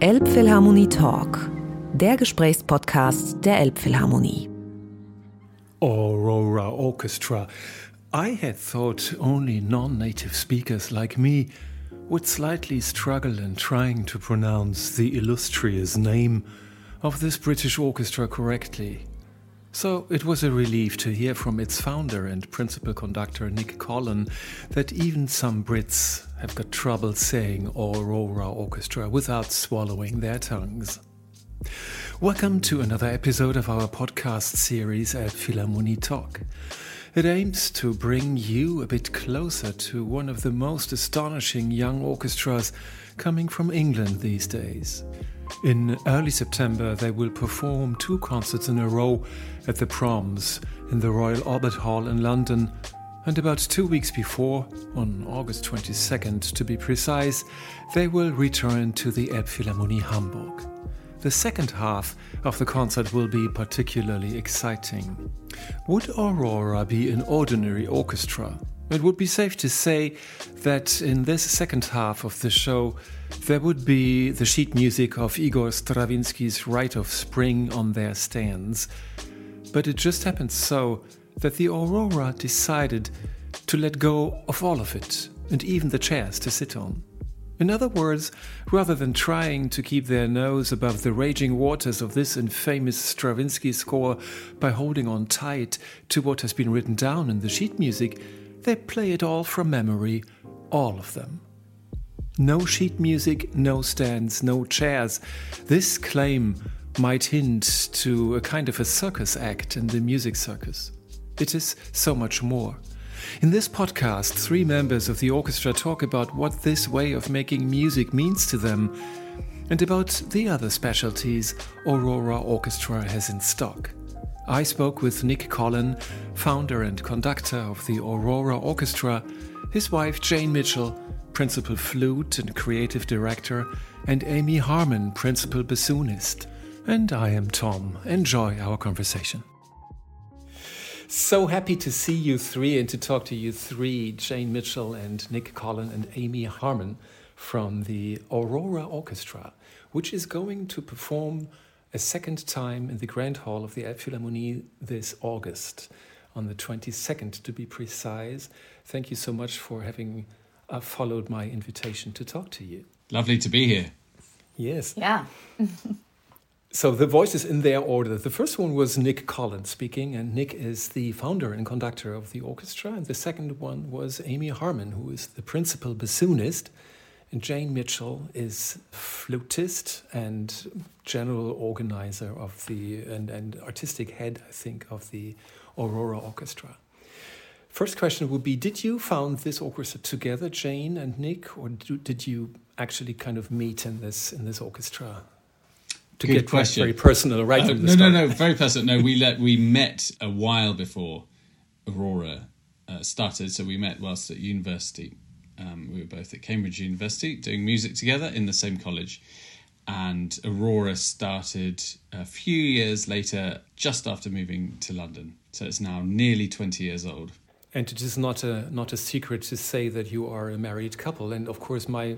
Elbphilharmonie Talk, der Gesprächspodcast der Elbphilharmonie. Aurora Orchestra. I had thought only non native speakers like me would slightly struggle in trying to pronounce the illustrious name of this British orchestra correctly. So it was a relief to hear from its founder and principal conductor Nick Collon that even some Brits have got trouble saying Aurora Orchestra without swallowing their tongues. Welcome to another episode of our podcast series Elbphilharmonie Talk. It aims to bring you a bit closer to one of the most astonishing young orchestras coming from England these days. In early September, they will perform two concerts in a row at the Proms in the Royal Albert Hall in London. And about two weeks before, on August 22nd to be precise, they will return to the Elbphilharmonie Hamburg. The second half of the concert will be particularly exciting. Would Aurora be an ordinary orchestra? It would be safe to say that in this second half of the show, there would be the sheet music of Igor Stravinsky's Rite of Spring on their stands. But it just happened so that the Aurora decided to let go of all of it, and even the chairs to sit on. In other words, rather than trying to keep their nose above the raging waters of this infamous Stravinsky score by holding on tight to what has been written down in the sheet music, they play it all from memory, all of them. No sheet music, no stands, no chairs. This claim might hint to a kind of a circus act in the music circus. It is so much more. In this podcast, three members of the orchestra talk about what this way of making music means to them and about the other specialties Aurora Orchestra has in stock. I spoke with Nick Collon, founder and conductor of the Aurora Orchestra, his wife Jane Mitchell, principal flute and creative director, and Amy Harmon, principal bassoonist. And I am Tom. Enjoy our conversation. So happy to see you three and to talk to you three Jane Mitchell and Nick Collon and Amy Harmon from the Aurora Orchestra, which is going to perform a second time in the Grand Hall of the Elbphilharmonie this August, on the 22nd to be precise. Thank you so much for having uh, followed my invitation to talk to you. Lovely to be here. Yes. Yeah. so the voices in their order. The first one was Nick Collins speaking, and Nick is the founder and conductor of the orchestra. And the second one was Amy Harmon, who is the principal bassoonist. And Jane Mitchell is flutist and general organizer of the and, and artistic head, I think, of the Aurora Orchestra. First question would be Did you found this orchestra together, Jane and Nick, or did you actually kind of meet in this in this orchestra? To Good get question. very personal, right? Uh, from the no, no, start. no, very personal. No, we let we met a while before Aurora uh, started. So we met whilst at university. Um, we were both at Cambridge University doing music together in the same college. And Aurora started a few years later, just after moving to London. So it's now nearly 20 years old. And it is not a not a secret to say that you are a married couple. And of course, my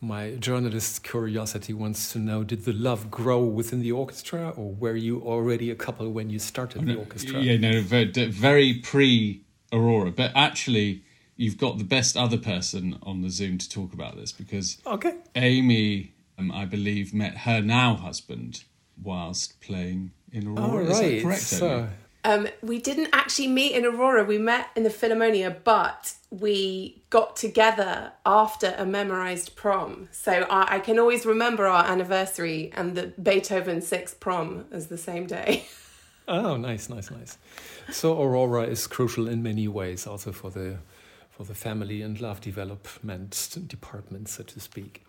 my journalist curiosity wants to know: Did the love grow within the orchestra, or were you already a couple when you started the orchestra? Yeah, no, very, very pre Aurora. But actually, you've got the best other person on the Zoom to talk about this because Okay. Amy, um, I believe, met her now husband whilst playing in Aurora. Is that right. correct? So, Amy? Um, we didn't actually meet in Aurora. We met in the Philharmonia, but we got together after a memorized prom. So I, I can always remember our anniversary and the Beethoven sixth prom as the same day. oh, nice, nice, nice. So Aurora is crucial in many ways, also for the for the family and love development department, so to speak.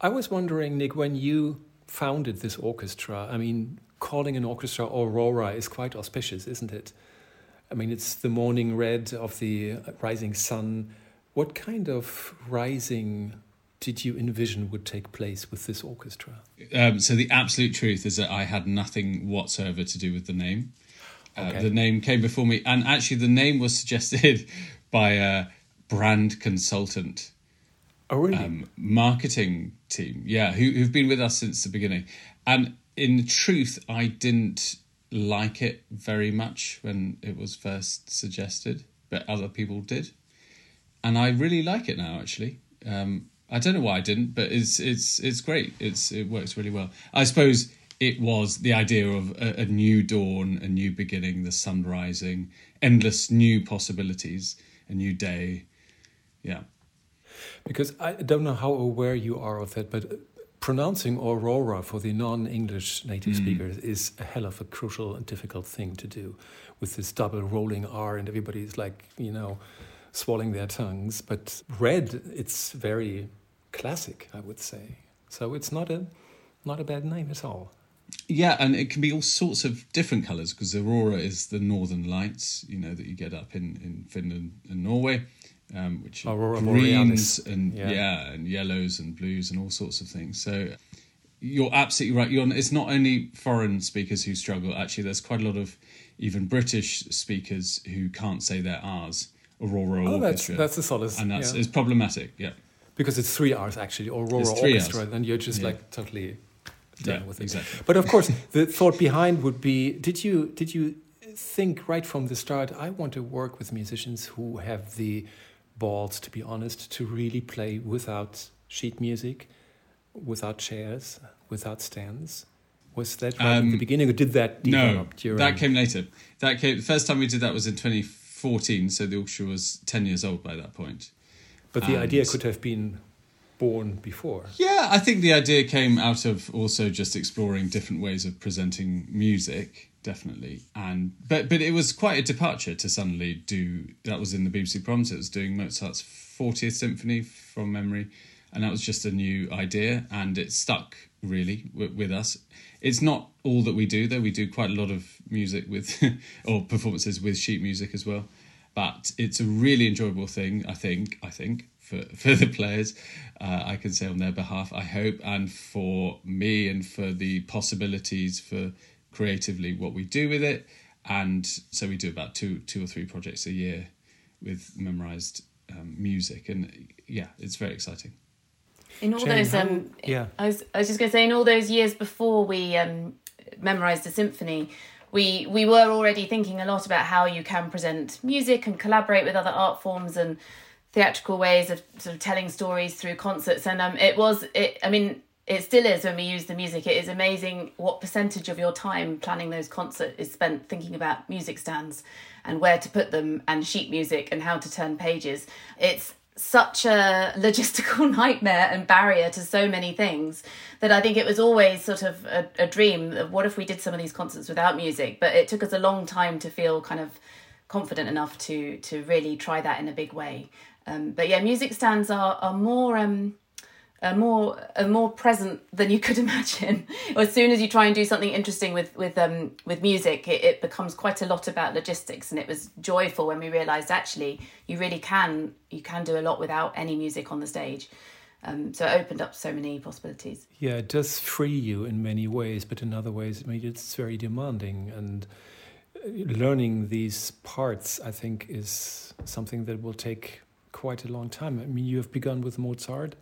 I was wondering, Nick, when you founded this orchestra, I mean, calling an orchestra Aurora is quite auspicious, isn't it? I mean, it's the morning red of the rising sun. What kind of rising did you envision would take place with this orchestra? Um, so the absolute truth is that I had nothing whatsoever to do with the name. Uh, The name came before me, and actually, the name was suggested by a brand consultant Oh, really? um, marketing team. Yeah, who, who've been with us since the beginning. And in truth, I didn't like it very much when it was first suggested, but other people did, and I really like it now. Actually, um, I don't know why I didn't, but it's it's it's great. It's it works really well. I suppose it was the idea of a, a new dawn, a new beginning, the sun rising, endless new possibilities, a new day. Yeah. Because I don't know how aware you are of that, but pronouncing aurora for the non-English native mm. speakers is a hell of a crucial and difficult thing to do, with this double rolling R, and everybody's like, you know, swallowing their tongues. But red, it's very classic, I would say. So it's not a not a bad name at all. Yeah, and it can be all sorts of different colours because aurora is the northern lights, you know, that you get up in, in Finland and Norway, um, which are Aurora greens Borealis. and Yeah. yeah. and yellows and blues and all sorts of things. So you're absolutely right. You're, it's not only foreign speakers who struggle. Actually, there's quite a lot of even British speakers who can't say their R's. Aurora Oh, that's Orchestra, that's a solid. and that's yeah. it's problematic. Yeah, because it's three R's actually, Aurora Orchestra, Rs. and you're just Yeah. like totally done Yeah, with it. exactly. But of course, the thought behind would be: Did you did you think right from the start? I want to work with musicians who have the balls, to be honest, to really play without sheet music, without chairs, without stands. Was that right at the Um, beginning, or did that no, develop during? that came later. That came the first time we did that was in 2014. So the orchestra was 10 years old by that point. but the idea could have been born before. Yeah, I think the idea came out of also just exploring different ways of presenting music, definitely. And but but it was quite a departure to suddenly do that was in the BBC Proms. It was doing Mozart's 40th symphony from memory, and that was just a new idea, and it stuck really with, us. It's not all that we do though. We do quite a lot of music with or performances with sheet music as well. But it's a really enjoyable thing, I think. I think for for the players, uh, I can say on their behalf. I hope, and for me, and for the possibilities for creatively what we do with it. And so we do about two two or three projects a year with memorized um, music, and yeah, it's very exciting. In all Jane, those, how- um, yeah. I was, I was just going to say, in all those years before we um, memorized the symphony, we we were already thinking a lot about how you can present music and collaborate with other art forms and theatrical ways of sort of telling stories through concerts. And um, it was, it. I mean, it still is when we use the music. It is amazing what percentage of your time planning those concerts is spent thinking about music stands and where to put them and sheet music and how to turn pages. It's such a logistical nightmare and barrier to so many things that I think it was always sort of a, a dream of what if we did some of these concerts without music. But it took us a long time to feel kind of confident enough to to really try that in a big way. Um, but yeah, music stands are are more. Um, are more are more present than you could imagine. as soon as you try and do something interesting with with um with music, it, it becomes quite a lot about logistics. And it was joyful when we realised actually you really can you can do a lot without any music on the stage. Um, so it opened up so many possibilities. Yeah, it does free you in many ways, but in other ways, I mean, it's very demanding. And uh, learning these parts, I think, is something that will take quite a long time. I mean, you have begun with Mozart,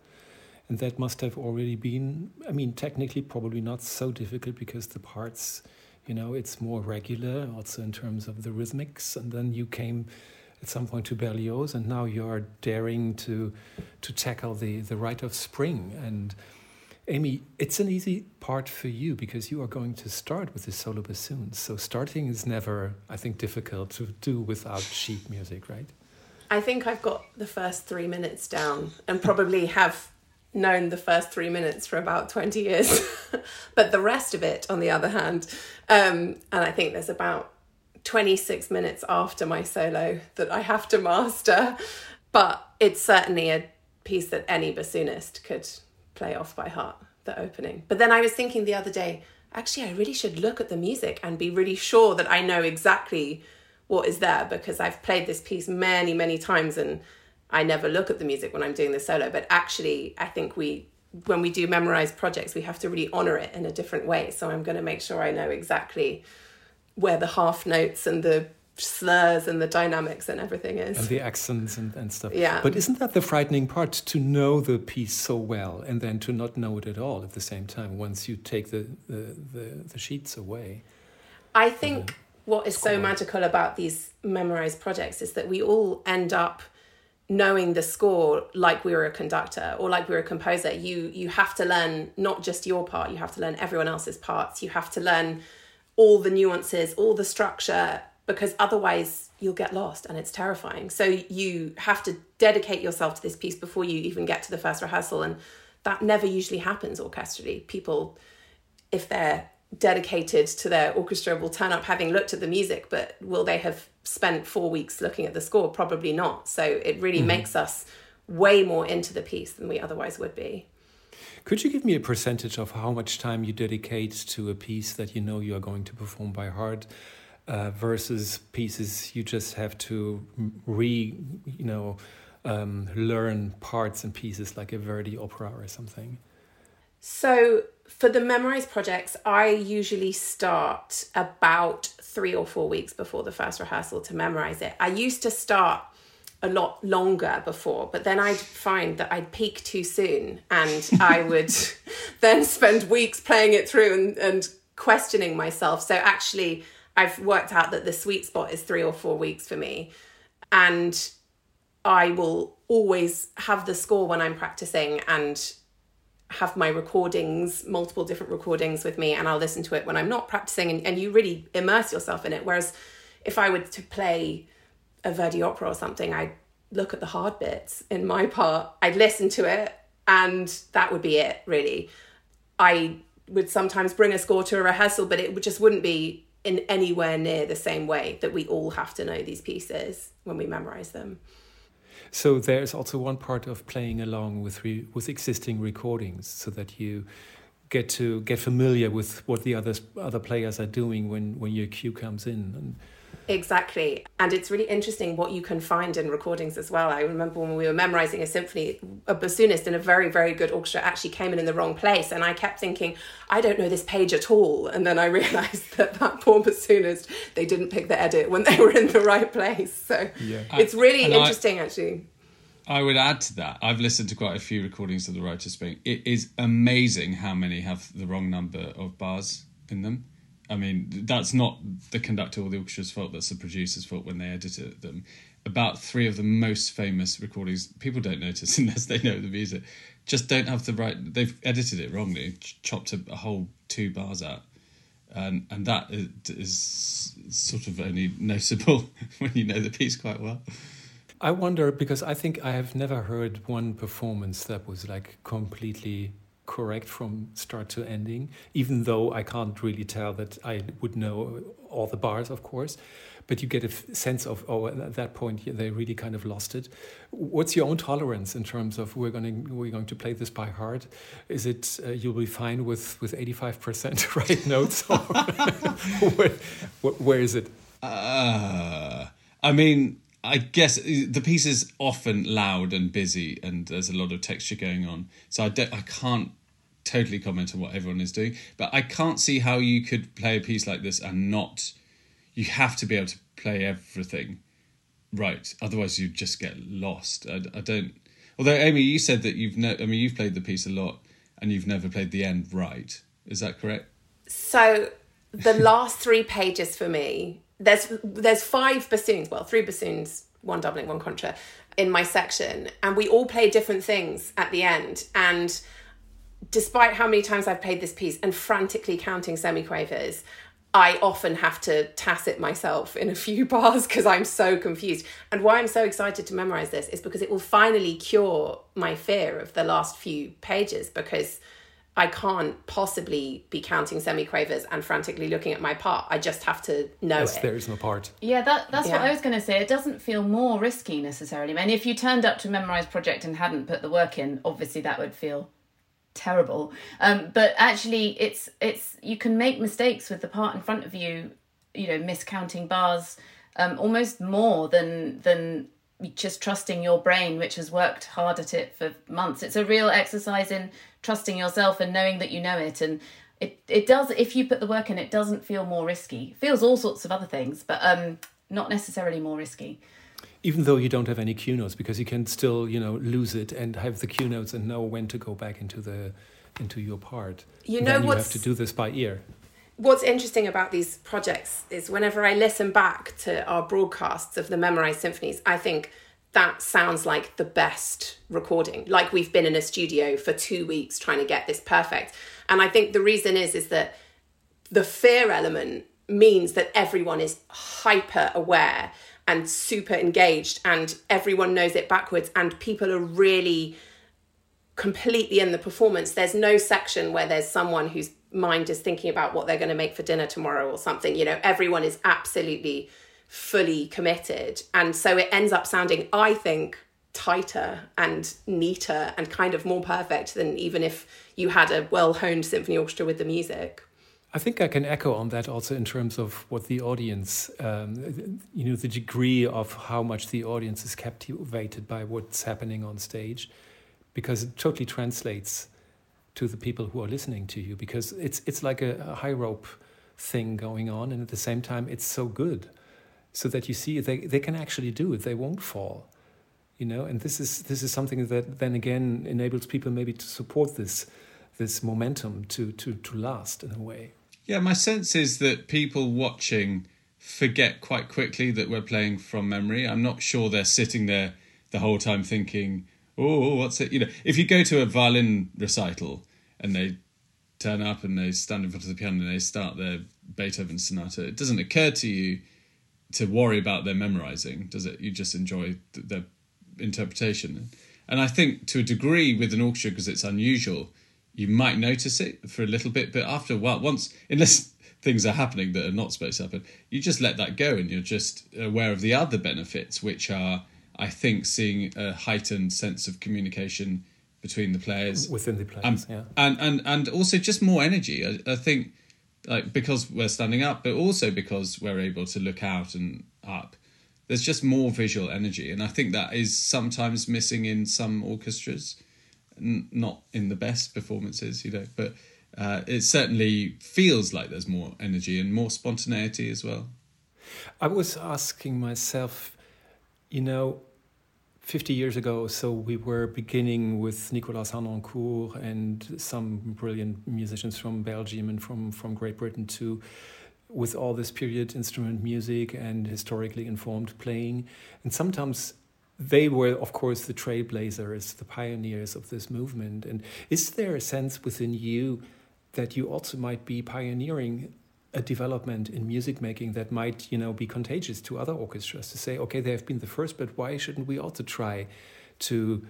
and that must have already been, I mean, technically, probably not so difficult because the parts, you know, it's more regular, also in terms of the rhythmics. And then you came at some point to Berlioz, and now you're daring to to tackle the the rite of spring. And Amy, it's an easy part for you because you are going to start with the solo bassoons. So starting is never, I think, difficult to do without sheet music, right? I think I've got the first three minutes down and probably have known the first three minutes for about 20 years. but the rest of it, on the other hand, um, and I think there's about 26 minutes after my solo that I have to master. But it's certainly a piece that any bassoonist could play off by heart, the opening. But then I was thinking the other day, actually, I really should look at the music and be really sure that I know exactly what is there because I've played this piece many, many times and I never look at the music when I'm doing the solo. But actually, I think we, when we do memorized projects, we have to really honor it in a different way. So I'm going to make sure I know exactly where the half notes and the slurs and the dynamics and everything is. And the accents and, and stuff. Yeah. But isn't that the frightening part to know the piece so well and then to not know it at all at the same time once you take the, the, the, the sheets away? I think what is so magical about these memorized projects is that we all end up knowing the score like we were a conductor or like we were a composer you you have to learn not just your part you have to learn everyone else's parts. You have to learn all the nuances all the structure because otherwise you'll get lost and it's terrifying. So you have to dedicate yourself to this piece before you even get to the first rehearsal and that never usually happens orchestrally. People if they're dedicated to their orchestra will turn up having looked at the music, but will they have spent four weeks looking at the score? Probably not. So it really mm-hmm. makes us way more into the piece than we otherwise would be. Could you give me a percentage of how much time you dedicate to a piece that you know you are going to perform by heart uh, versus pieces you just have to re, you know, um, learn parts and pieces like a Verdi opera or something? So for the memorized projects, I usually start about three or four weeks before the first rehearsal to memorize it. I used to start a lot longer before, but then I'd find that I'd peak too soon and I would then spend weeks playing it through and, and questioning myself. So actually, I've worked out that the sweet spot is three or four weeks for me. And I will always have the score when I'm practicing and have my recordings, multiple different recordings with me, and I'll listen to it when I'm not practicing, and, and you really immerse yourself in it. Whereas if I were to play a Verdi opera or something, I'd look at the hard bits in my part, I'd listen to it, and that would be it, really. I would sometimes bring a score to a rehearsal, but it just wouldn't be in anywhere near the same way that we all have to know these pieces when we memorize them. So there's also one part of playing along with re, with existing recordings, so that you get to get familiar with what the other other players are doing when when your cue comes in. And, Exactly. And it's really interesting what you can find in recordings as well. I remember when we were memorizing a symphony, a bassoonist in a very, very good orchestra actually came in in the wrong place. And I kept thinking, I don't know this page at all. And then I realized that that poor bassoonist, they didn't pick the edit when they were in the right place. So yeah. Uh, it's really and interesting, I, actually. I would add to that. I've listened to quite a few recordings of the Rite of Spring. It is amazing how many have the wrong number of bars in them. I mean, that's not the conductor or the orchestra's fault, that's the producer's fault when they edited them. About three of the most famous recordings, people don't notice unless they know the music, just don't have the right, they've edited it wrongly, chopped a, a whole two bars out. And, and that is, is sort of only noticeable when you know the piece quite well. I wonder because I think I have never heard one performance that was like completely correct from start to ending, even though I can't really tell that I would know all the bars, of course. But you get a sense of, oh, at that point they really kind of lost it. What's your own tolerance in terms of we're going to, we're going to play this by heart? Is it uh, you'll be fine with with eighty five percent right notes, or where, where is it? Uh, I mean, I guess the piece is often loud and busy, and there's a lot of texture going on. So I I can't totally comment on what everyone is doing, but I can't see how you could play a piece like this and not. You have to be able to play everything right, otherwise you just get lost. I, I don't. Although Amy, you said that you've no. I mean, you've played the piece a lot, and you've never played the end right. Is that correct? So the last three pages for me there's there's five bassoons, well, three bassoons, one doubling, one contra in my section, and we all play different things at the end. And despite how many times I've played this piece and frantically counting semiquavers, I often have to tacit myself in a few bars because I'm so confused. And why I'm so excited to memorize this is because it will finally cure my fear of the last few pages because I can't possibly be counting semiquavers and frantically looking at my part. I just have to know yes, it. There is no part. Yeah, that, that's yeah. what I was going to say. It doesn't feel more risky necessarily. I mean, if you turned up to a memorized project and hadn't put the work in, obviously that would feel terrible. Um, but actually, it's it's you can make mistakes with the part in front of you. You know, miscounting bars um, almost more than than just trusting your brain, which has worked hard at it for months. It's a real exercise in trusting yourself and knowing that you know it. And it, it does, if you put the work in, it doesn't feel more risky. It feels all sorts of other things, but um, not necessarily more risky. Even though you don't have any cue notes, because you can still, you know, lose it and have the cue notes and know when to go back into the into your part. You know then you have to do this by ear. what's interesting about these projects is whenever I listen back to our broadcasts of the memorized symphonies, I think that sounds like the best recording. Like we've been in a studio for two weeks trying to get this perfect. And I think the reason is is that the fear element means that everyone is hyper aware and super engaged and everyone knows it backwards and people are really completely in the performance. There's no section where there's someone whose mind is thinking about what they're going to make for dinner tomorrow or something. You know, everyone is absolutely fully committed. And so it ends up sounding, I think, tighter and neater and kind of more perfect than even if you had a well honed symphony orchestra with the music. I think I can echo on that also in terms of what the audience, um, you know, the degree of how much the audience is captivated by what's happening on stage, because it totally translates to the people who are listening to you. Because it's it's like a, a high rope thing going on, and at the same time, it's so good, so that you see they they can actually do it. They won't fall, you know. And this is this is something that then again enables people maybe to support this this momentum to to to last in a way. Yeah, my sense is that people watching forget quite quickly that we're playing from memory. I'm not sure they're sitting there the whole time thinking, "Oh, what's it?" You know, if you go to a violin recital and they turn up and they stand in front of the piano and they start their Beethoven sonata, it doesn't occur to you to worry about their memorizing, does it? You just enjoy the, the interpretation. And I think to a degree with an orchestra because it's unusual, you might notice it for a little bit, but after a while, once unless things are happening that are not supposed to happen, you just let that go and you're just aware of the other benefits, which are, I think, seeing a heightened sense of communication between the players within the players, um, yeah, and and and also just more energy. I, I think, like because we're standing up, but also because we're able to look out and up. There's just more visual energy, and I think that is sometimes missing in some orchestras not in the best performances, you know, but uh, it certainly feels like there's more energy and more spontaneity as well. I was asking myself, you know, 50 years ago, so we were beginning with Nikolaus Harnoncourt and some brilliant musicians from Belgium and from, from Great Britain too, with all this period instrument music and historically informed playing. And sometimes they were, of course, the trailblazers, the pioneers of this movement. And is there a sense within you that you also might be pioneering a development in music making that might, you know, be contagious to other orchestras to say, okay, they have been the first, but why shouldn't we also try to?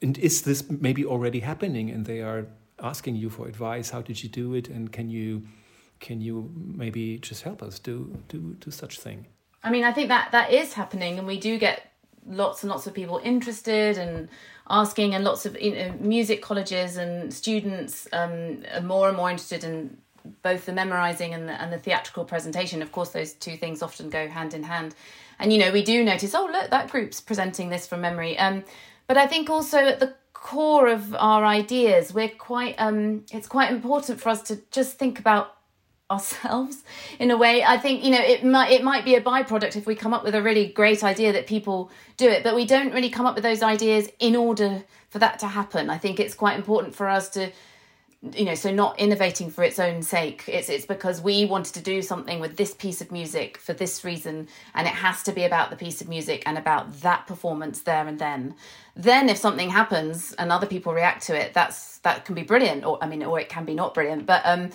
And is this maybe already happening? And they are asking you for advice. How did you do it? And can you, can you maybe just help us do do do such thing? I mean, I think that that is happening, and we do get lots and lots of people interested and asking, and lots of you know, music colleges and students um, are more and more interested in both the memorizing and the, and the theatrical presentation. Of course, those two things often go hand in hand. And you know, we do notice, oh look, that group's presenting this from memory. Um, but I think also at the core of our ideas, we're quite. Um, it's quite important for us to just think about ourselves in a way. I think you know it might it might be a byproduct if we come up with a really great idea that people do it but we don't really come up with those ideas in order for that to happen. I think it's quite important for us to you know so not innovating for its own sake. It's it's because we wanted to do something with this piece of music for this reason and it has to be about the piece of music and about that performance there and then. Then if something happens and other people react to it that's that can be brilliant or i mean or it can be not brilliant but um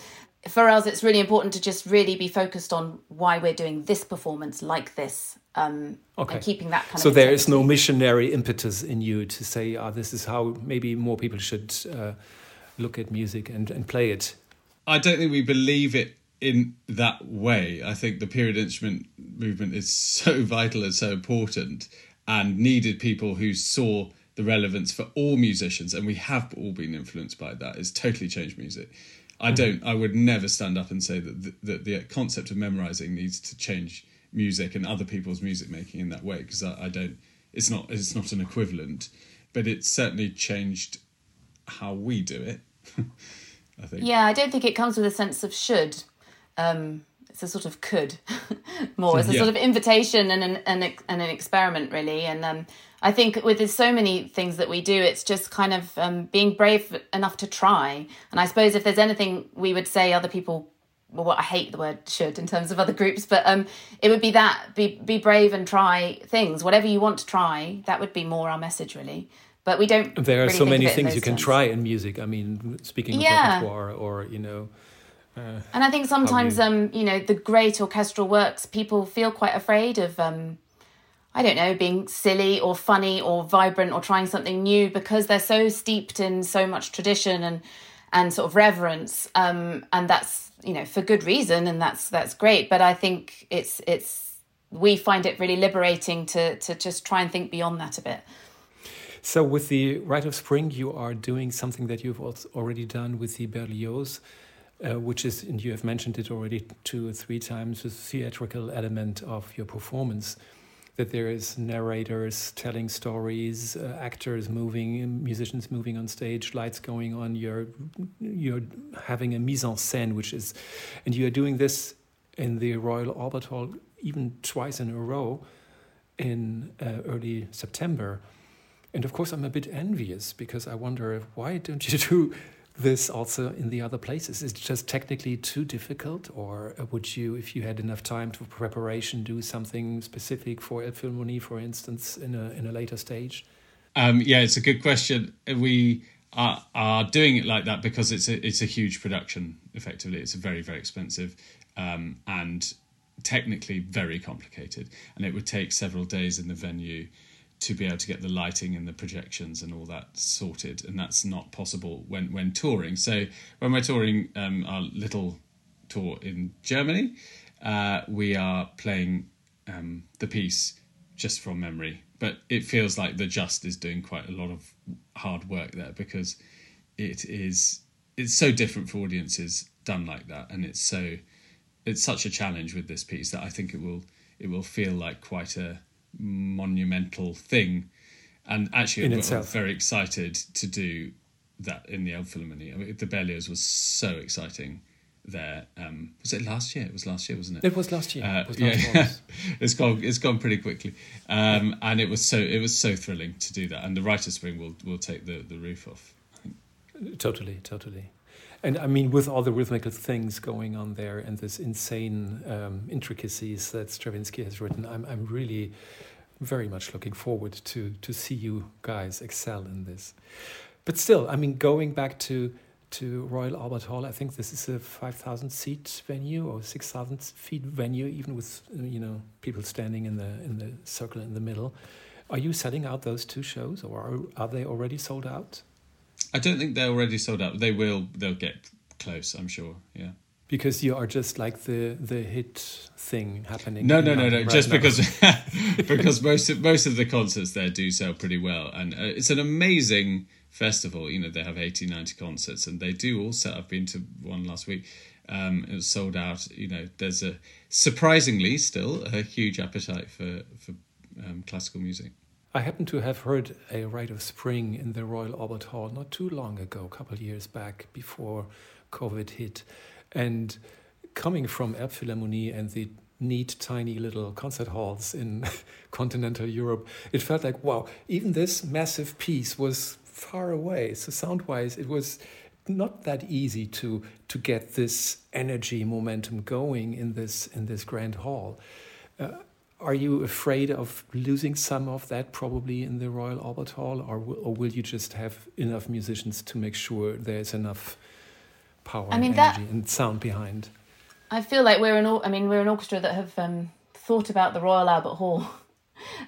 for us, it's really important to just really be focused on why we're doing this performance like this. Um, okay. And keeping that kind so of. So there is no missionary impetus in you to say, ah, this is how maybe more people should uh, look at music and, and play it. I don't think we believe it in that way. I think the period instrument movement is so vital and so important and needed people who saw the relevance for all musicians, and we have all been influenced by that. It's totally changed music. I don't. I would never stand up and say that the, that the concept of memorizing needs to change music and other people's music making in that way because I, I, don't. It's not. It's not an equivalent, but it's certainly changed how we do it. I think. Yeah, I don't think it comes with a sense of should. Um, it's a sort of could more. It's a yeah. sort of invitation and an, and, and an experiment, really. And um, I think with so many things that we do, it's just kind of um, being brave enough to try. And I suppose if there's anything we would say other people, well, what I hate the word should in terms of other groups, but um, it would be that be be brave and try things, whatever you want to try. That would be more our message, really. But we don't. There are really so many things you can terms. try in music. I mean, speaking of yeah. repertoire, or you know. Uh, and I think sometimes, you... um, you know, the great orchestral works, people feel quite afraid of um, I don't know, being silly or funny or vibrant or trying something new because they're so steeped in so much tradition and and sort of reverence. Um, and that's you know for good reason, and that's that's great. But I think it's it's we find it really liberating to to just try and think beyond that a bit. So with the Rite of Spring, you are doing something that you've already done with the Berlioz. Uh, which is, and you have mentioned it already two or three times, the theatrical element of your performance that there is narrators telling stories, uh, actors moving, musicians moving on stage, lights going on. You're you're having a mise en scène, which is, and you are doing this in the Royal Albert Hall even twice in a row in uh, early September. And of course, I'm a bit envious because I wonder why don't you do this also in the other places? Is it just technically too difficult, or would you, if you had enough time for preparation, do something specific for Elbphilharmonie, for instance, in a in a later stage? Um, yeah, it's a good question. We are, are doing it like that because it's a it's a huge production. Effectively, it's very very expensive um, and technically very complicated, and it would take several days in the venue to be able to get the lighting and the projections and all that sorted, and that's not possible when when touring. So when we're touring um, our little tour in Germany, uh, we are playing um, the piece just from memory, but it feels like the Just is doing quite a lot of hard work there because it is it's so different for audiences done like that, and it's so it's such a challenge with this piece that I think it will it will feel like quite a monumental thing. And actually, in I'm itself. very excited to do that in the Elbphilharmonie. I mean, the Berlioz was so exciting there. Um, was it last year? It was last year, wasn't it? It was last year. Uh, was yeah, it's gone. It's gone pretty quickly, um, and it was so it was so thrilling to do that. And the Rite of Spring will will take the the roof off. Totally, totally. And I mean, with all the rhythmical things going on there and this insane um, intricacies that Stravinsky has written, I'm, I'm really very much looking forward to, to see you guys excel in this. But still, I mean, going back to, to Royal Albert Hall, I think this is a 5,000 seat venue or 6,000 feet venue, even with, you know, people standing in the, in the circle in the middle. Are you selling out those two shows or are, are they already sold out? I don't think they're already sold out. They will. They'll get close. I'm sure. Yeah. Because you are just like the the hit thing happening. No, no, no, no. Right just now. because because most of most of the concerts there do sell pretty well, and uh, it's an amazing festival. You know, they have 80, 90 concerts, and they do also. I've been to one last week. Um, it was sold out. You know, there's a surprisingly still a huge appetite for for um, classical music. I happen to have heard a Rite of Spring in the Royal Albert Hall not too long ago, a couple of years back before COVID hit. And coming from Elbphilharmonie and the neat, tiny little concert halls in continental Europe, it felt like, wow, even this massive piece was far away. So, sound wise, it was not that easy to to get this energy momentum going in this in this grand hall. Uh, are you afraid of losing some of that probably in the Royal Albert Hall, or, or will you just have enough musicians to make sure there's enough power I mean, and energy that, and sound behind? I feel like we're an I mean we're an orchestra that have um, thought about the Royal Albert Hall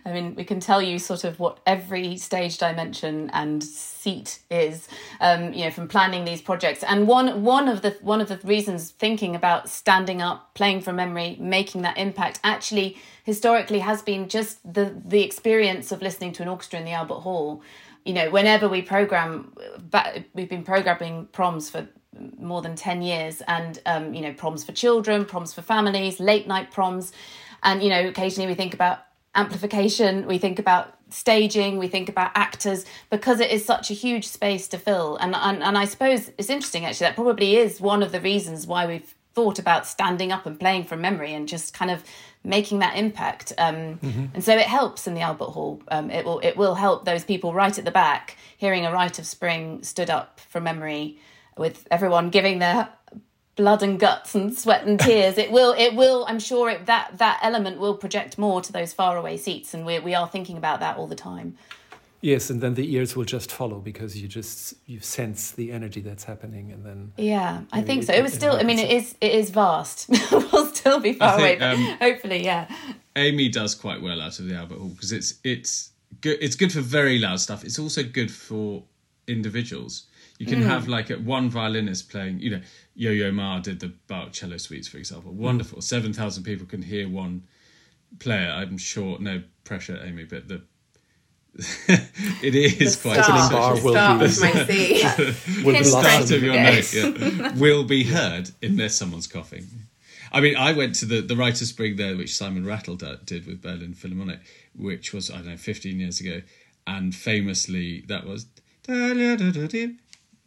I mean, we can tell you sort of what every stage dimension and seat is, um, you know, from planning these projects. And one one of the one of the reasons thinking about standing up, playing from memory, making that impact actually historically has been just the the experience of listening to an orchestra in the Albert Hall. You know, whenever we program, we've been programming proms for more than 10 years and um, you know proms for children proms for families late night proms and you know occasionally we think about amplification, we think about staging, we think about actors, because it is such a huge space to fill. And, and and I suppose it's interesting actually, that probably is one of the reasons why we've thought about standing up and playing from memory and just kind of making that impact. Um, mm-hmm. And so it helps in the Albert Hall. Um, it will it will help those people right at the back hearing a rite of spring stood up from memory with everyone giving their blood and guts and sweat and tears it will it will i'm sure it, that that element will project more to those faraway seats and we we are thinking about that all the time Yes, and then the ears will just follow because you just you sense the energy that's happening, and then yeah, I think so. It, was still. I mean, it is it is vast. we'll still be far think, away, um, hopefully, yeah. Amy does quite well out of the Albert Hall because it's it's good. It's good for very loud stuff. It's also good for individuals. You can mm. have like a, one violinist playing. You know, Yo Yo Ma did the Bach cello suites, for example. Wonderful. Mm. Seven thousand people can hear one player. I'm sure. No pressure, Amy, but the it is the quite start, bar will start be, the, the start of your note yeah, will be heard unless someone's coughing. I mean, I went to the the Rite of Spring there, which Simon Rattle did with Berlin Philharmonic, which was I don't know, fifteen years ago, and famously that was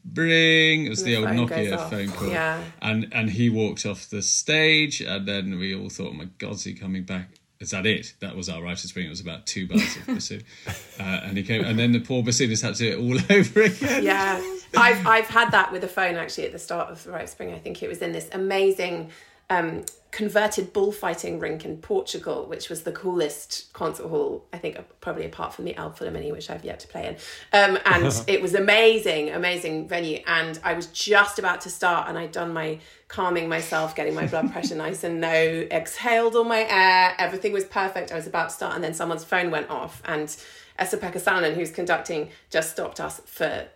bring it was the, the old Nokia phone call, yeah. and and he walked off the stage, and then we all thought, oh my God, is he coming back? is that it? That was our Rite of Spring. It was about two bars of bassoon, uh, and he came, and then the poor bassoonist had to do it all over again. Yeah, I've I've had that with a phone actually at the start of the Spring. I think it was in this amazing um, converted bullfighting rink in Portugal, which was the coolest concert hall, I think, probably apart from the Elbphilharmonie, which I've yet to play in. Um, and it was amazing, amazing venue. And I was just about to start, and I'd done my calming myself, getting my blood pressure nice and low, exhaled all my air, everything was perfect. I was about to start, and then someone's phone went off, and Esa-Pekka Salonen, who's conducting, just stopped us for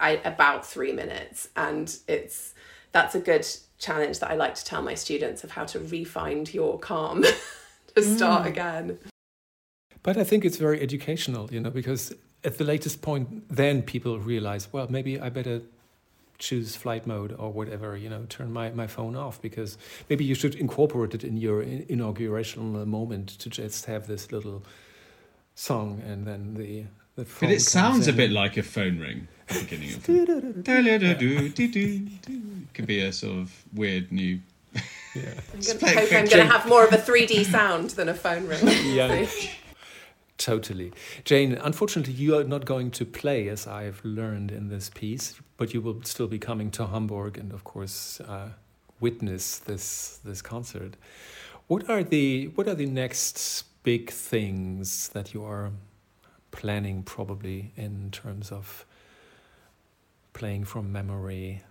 I, about three minutes, and it's that's a good challenge that I like to tell my students of how to refine your calm to start mm. again. But I think it's very educational, you know, because at the latest point, then people realize, well, maybe I better choose flight mode or whatever, you know, turn my, my phone off because maybe you should incorporate it in your inaugurational moment to just have this little song and then the the but it sounds in. a bit like a phone ring at the beginning of it. Could be a sort of weird new. Yeah. I'm going to hope I'm going to have more of a 3D sound than a phone ring. yeah. Totally. Jane, unfortunately, you are not going to play as I've learned in this piece, but you will still be coming to Hamburg and, of course, uh, witness this this concert. What are the what are the next big things that you are planning probably in terms of playing from memory?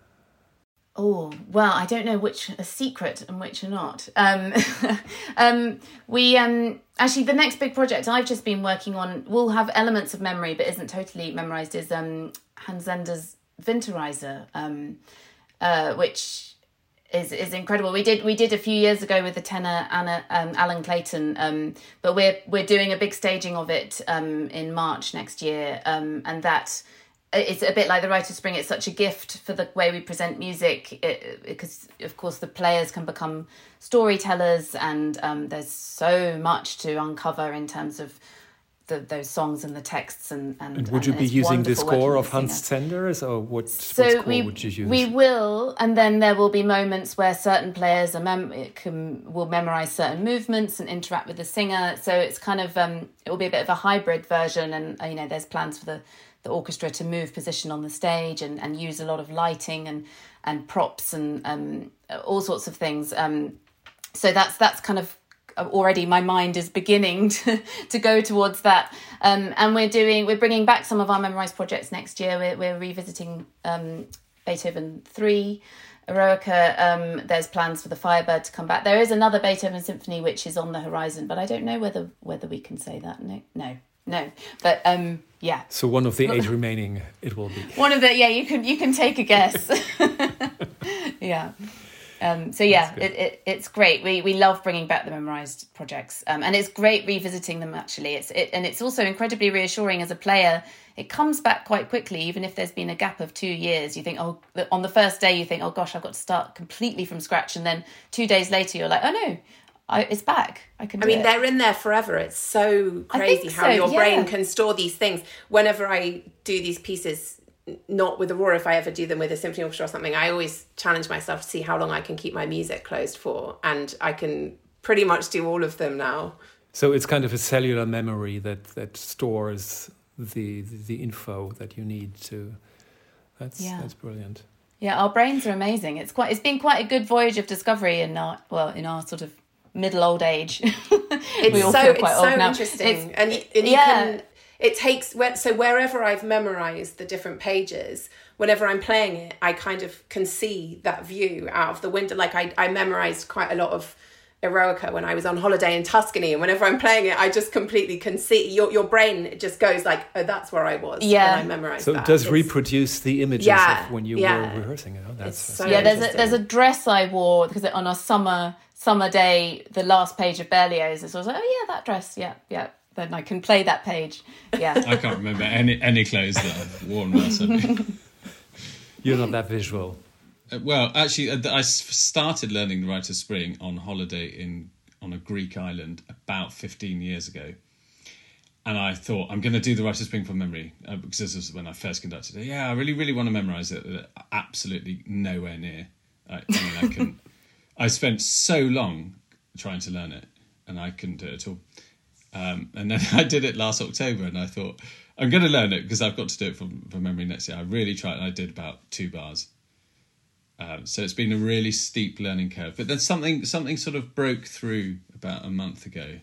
Oh well, I don't know which are secret and which are not. Um, um, we um, actually the next big project I've just been working on will have elements of memory but isn't totally memorized. Is um, Hans Zender's Winterreise, um, uh, which is is incredible. We did we did a few years ago with the tenor Anna um, Alan Clayton, um, but we're we're doing a big staging of it um, in March next year, um, and that it's a bit like the Rite of Spring. It's such a gift for the way we present music, because of course the players can become storytellers, and um, there's so much to uncover in terms of the, those songs and the texts and and, and would you and be using the score of Hans Zender or what, so what score we, would you use? We will, and then there will be moments where certain players are mem- can will memorize certain movements and interact with the singer. So it's kind of um, it will be a bit of a hybrid version, and uh, you know there's plans for the the orchestra to move position on the stage and, and use a lot of lighting and and props and um, all sorts of things. Um, so that's that's kind of already my mind is beginning to, to go towards that. Um, and we're doing we're bringing back some of our memorized projects next year. We're we're revisiting um, Beethoven three. Eroica, um, there's plans for the Firebird to come back. There is another Beethoven symphony which is on the horizon, but I don't know whether whether we can say that. No, no, no. But um, yeah. So one of the eight remaining, it will be. One of the yeah, you can you can take a guess. yeah. Um, so yeah, it, it, it's great. We we love bringing back the memorized projects, um, and it's great revisiting them. Actually, it's it, and it's also incredibly reassuring as a player. It comes back quite quickly, even if there's been a gap of two years. You think, oh, on the first day, you think, oh gosh, I've got to start completely from scratch, and then two days later, you're like, oh no, I, it's back. I can. I mean, it. they're in there forever. It's so crazy how so, your yeah. brain can store these things. Whenever I do these pieces not with Aurora, if I ever do them with a symphony orchestra or something, I always challenge myself to see how long I can keep my music closed for. And I can pretty much do all of them now. So it's kind of a cellular memory that, that stores the, the, the info that you need to. That's, Yeah. that's brilliant. Yeah, our brains are amazing. It's quite. It's been quite a good voyage of discovery in our well, in our sort of middle old age. It's We all so feel it's quite so now. interesting, It's- and, y- and you yeah. can. It takes where- so wherever I've memorized the different pages. Whenever I'm playing it, I kind of can see that view out of the window. Like I, I memorized quite a lot of Eroica when I was on holiday in Tuscany, and whenever I'm playing it, I just completely can see your your brain just goes like, oh, that's where I was. Yeah. when I memorized. So that. it does It's- reproduce the images Yeah, of when you yeah. were rehearsing it. Oh, that's, It's that's so- yeah, there's a there's a dress I wore because on a summer summer day, the last page of Berlioz, it's was like, oh yeah, that dress, yeah, yeah. Then I can play that page. Yeah, I can't remember any any clothes that I've worn last summer. You're not that visual. Uh, Well, actually, uh, I s- started learning the Rite of Spring on holiday in on a Greek island about fifteen years ago, and I thought I'm going to do the Rite of Spring from memory uh, because this was when I first conducted it. Yeah, I really, really want to memorize it. Uh, Absolutely nowhere near. I, I mean, I can. I spent so long trying to learn it, and I couldn't do it at all. Um, and then I did it last October, and I thought I'm going to learn it because I've got to do it from, from memory next year. I really tried, and I did about two bars. Um, so it's been a really steep learning curve. But then something something sort of broke through about a month ago,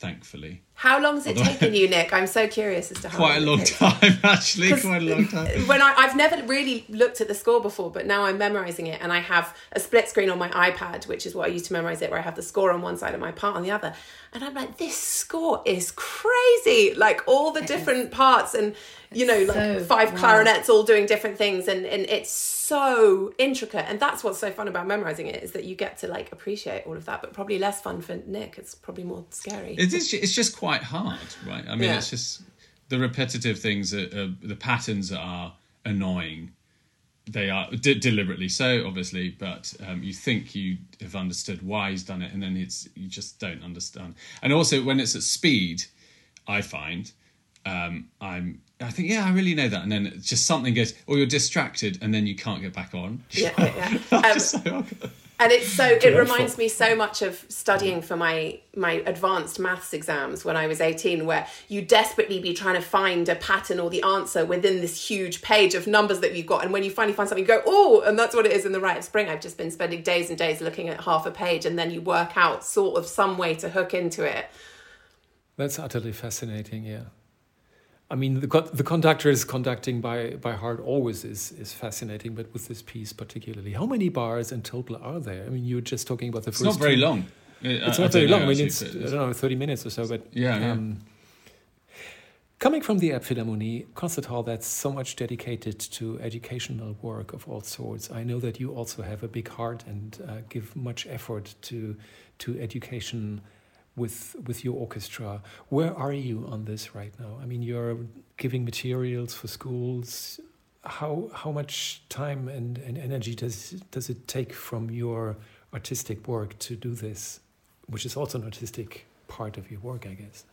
thankfully. How long has it taken you, Nick? I'm so curious as to how Quite a long time, actually. Quite a long time. when I, I've never really looked at the score before, but now I'm memorizing it, and I have a split screen on my iPad, which is what I use to memorize it, where I have the score on one side and my part on the other, and I'm like, this score is crazy! Like all the different parts, and you know, like so- five wow. clarinets all doing different things, and and it's so intricate, and that's what's so fun about memorizing it is that you get to like appreciate all of that, but probably less fun for Nick. It's probably more scary. It is. It's just quite hard, right? I mean, Yeah. it's just the repetitive things, are, are, the patterns that are annoying. They are de- deliberately so, obviously, but um, you think you have understood why he's done it, and then it's you just don't understand. And also, when it's at speed, I find um, I'm. I think, yeah, I really know that, and then it's just something goes, or you're distracted, and then you can't get back on. yeah, yeah, yeah. Um, so- and it's so it reminds me so much of studying for my my advanced maths exams when I was 18 where you desperately be trying to find a pattern or the answer within this huge page of numbers that you've got and when you finally find something you go oh and that's what it is in the Rite of Spring I've just been spending days and days looking at half a page and then you work out sort of some way to hook into it That's utterly fascinating. Yeah, I mean the the conductor is conducting by by heart always is is fascinating, but with this piece particularly, how many bars in total are there? I mean, you were just talking about the it's first. not very two- long. It's not very long. I mean, it's I don't know, thirty minutes or so, but Yeah, yeah. Um, Coming from the Elbphilharmonie concert hall that's so much dedicated to educational work of all sorts, I know that you also have a big heart and uh, give much effort to to education with with your orchestra. Where are you on this right now? I mean, you're giving materials for schools. How how much time and, and energy does does it take from your artistic work to do this, which is also an artistic part of your work, I guess.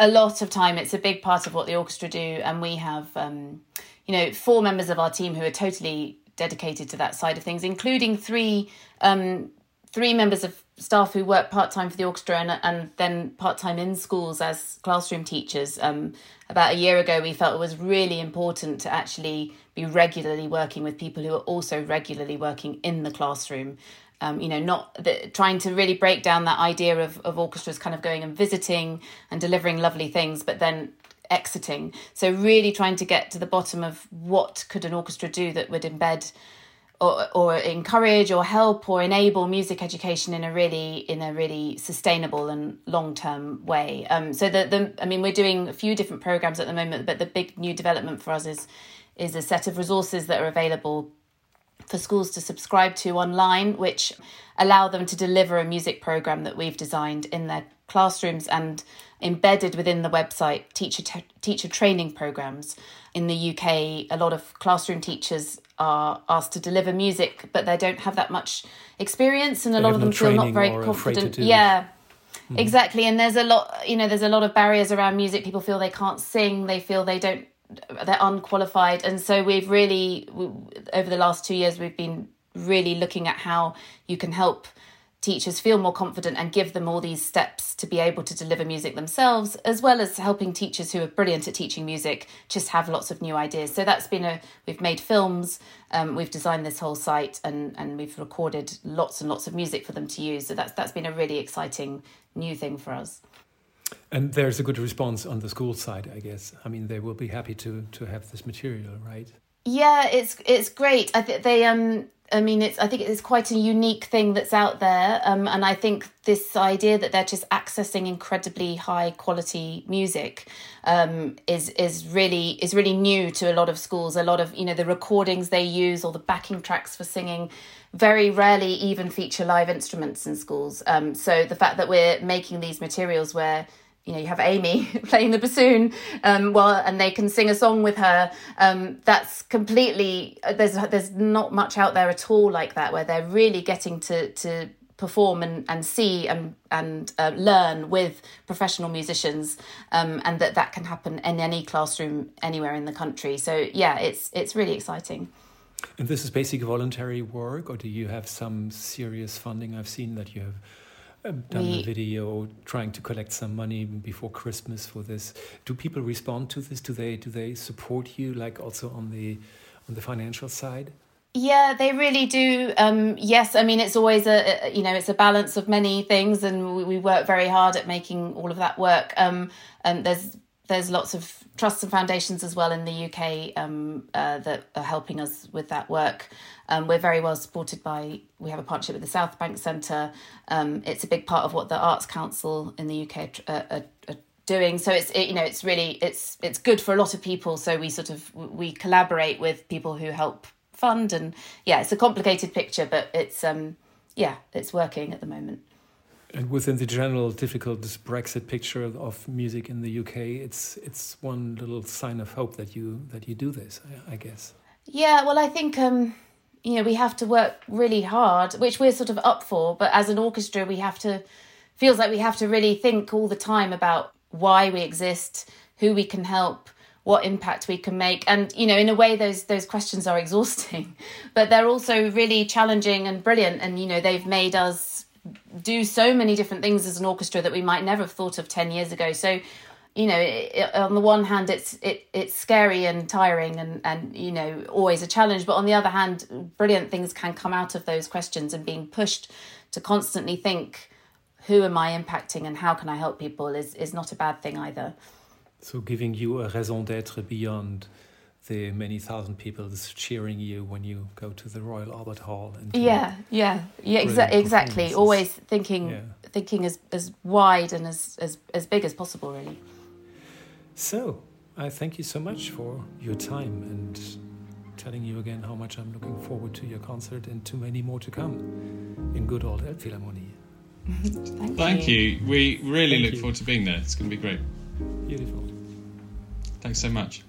a lot of time. It's a big part of what the orchestra do, and we have, um, you know, four members of our team who are totally dedicated to that side of things, including three um, three members of staff who work part time for the orchestra and and then part time in schools as classroom teachers. Um, about a year ago, we felt it was really important to actually be regularly working with people who are also regularly working in the classroom. Um, you know, not the, trying to really break down that idea of, of orchestras kind of going and visiting and delivering lovely things, but then exiting. So really trying to get to the bottom of what could an orchestra do that would embed or, or encourage or help or enable music education in a really in a really sustainable and long term way. Um, so the, the I mean we're doing a few different programs at the moment, but the big new development for us is is a set of resources that are available for schools to subscribe to online, which allow them to deliver a music program that we've designed in their classrooms and embedded within the website teacher t- teacher training programs. In the UK, a lot of classroom teachers are asked to deliver music, but they don't have that much experience, and a They lot of no them feel not very or are afraid to confident. Yeah. Exactly, and there's a lot, you know, there's a lot of barriers around music. People feel they can't sing, they feel they don't they're unqualified, and so we've really over the last two years we've been really looking at how you can help teachers feel more confident and give them all these steps to be able to deliver music themselves, as well as helping teachers who are brilliant at teaching music just have lots of new ideas. So that's been a we've made films, um, we've designed this whole site, and and we've recorded lots and lots of music for them to use. So that's that's been a really exciting new thing for us. And there's a good response on the school side, I guess. I mean, they will be happy to to have this material, right? Yeah, it's it's great. I think they um I mean, it's. I think it's quite a unique thing that's out there, um, and I think this idea that they're just accessing incredibly high quality music um, is is really is really new to a lot of schools. A lot of you know the recordings they use or the backing tracks for singing very rarely even feature live instruments in schools. Um, so the fact that we're making these materials where you know you have Amy playing the bassoon um, well and they can sing a song with her. Um, that's completely uh, there's there's not much out there at all like that where they're really getting to to perform and, and see and and uh, learn with professional musicians um, and that that can happen in any classroom anywhere in the country. So yeah it's it's really exciting. And this is basic voluntary work or do you have some serious funding? I've seen that you have done we, a video trying to collect some money before Christmas for this. Do people respond to this? Do they do they support you like also on the on the financial side? Yeah, they really do. Um, yes, I mean it's always a, a, you know it's a balance of many things, and we, we work very hard at making all of that work. Um, and there's there's lots of trusts and foundations as well in the UK um, uh, that are helping us with that work. Um, we're very well supported by. We have a partnership with the South Bank Centre. Um, it's a big part of what the Arts Council in the UK are, are, are doing. So it's it, you know it's really it's it's good for a lot of people. So we sort of we collaborate with people who help fund and yeah, it's a complicated picture, but it's um yeah, it's working at the moment. And within the general difficult Brexit picture of music in the UK, it's it's one little sign of hope that you that you do this, I, I guess. Yeah, well, I think um, you know we have to work really hard, which we're sort of up for. But as an orchestra, we have to feels like we have to really think all the time about why we exist, who we can help, what impact we can make and you know in a way those those questions are exhausting but they're also really challenging and brilliant and you know they've made us do so many different things as an orchestra that we might never have thought of 10 years ago. So you know it, on the one hand it's it, it's scary and tiring and and you know always a challenge. But on the other hand brilliant things can come out of those questions and being pushed to constantly think who am i impacting and how can i help people is is not a bad thing either. So giving you a raison d'être beyond the many thousand people cheering you when you go to the Royal Albert Hall. And yeah, yeah, yeah, exa- exactly. Always thinking, yeah. thinking as as wide and as as as big as possible, really. So, I thank you so much for your time and telling you again how much I'm looking forward to your concert and to many more to come in good old Elbphilharmonie. thank, thank you. you. We really thank look you. forward to being there. It's going to be great. Beautiful. Thanks so much.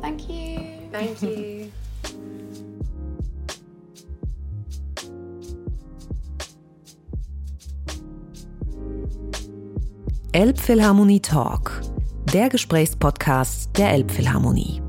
Thank you. Thank you. Elbphilharmonie Talk, der Gesprächspodcast der Elbphilharmonie.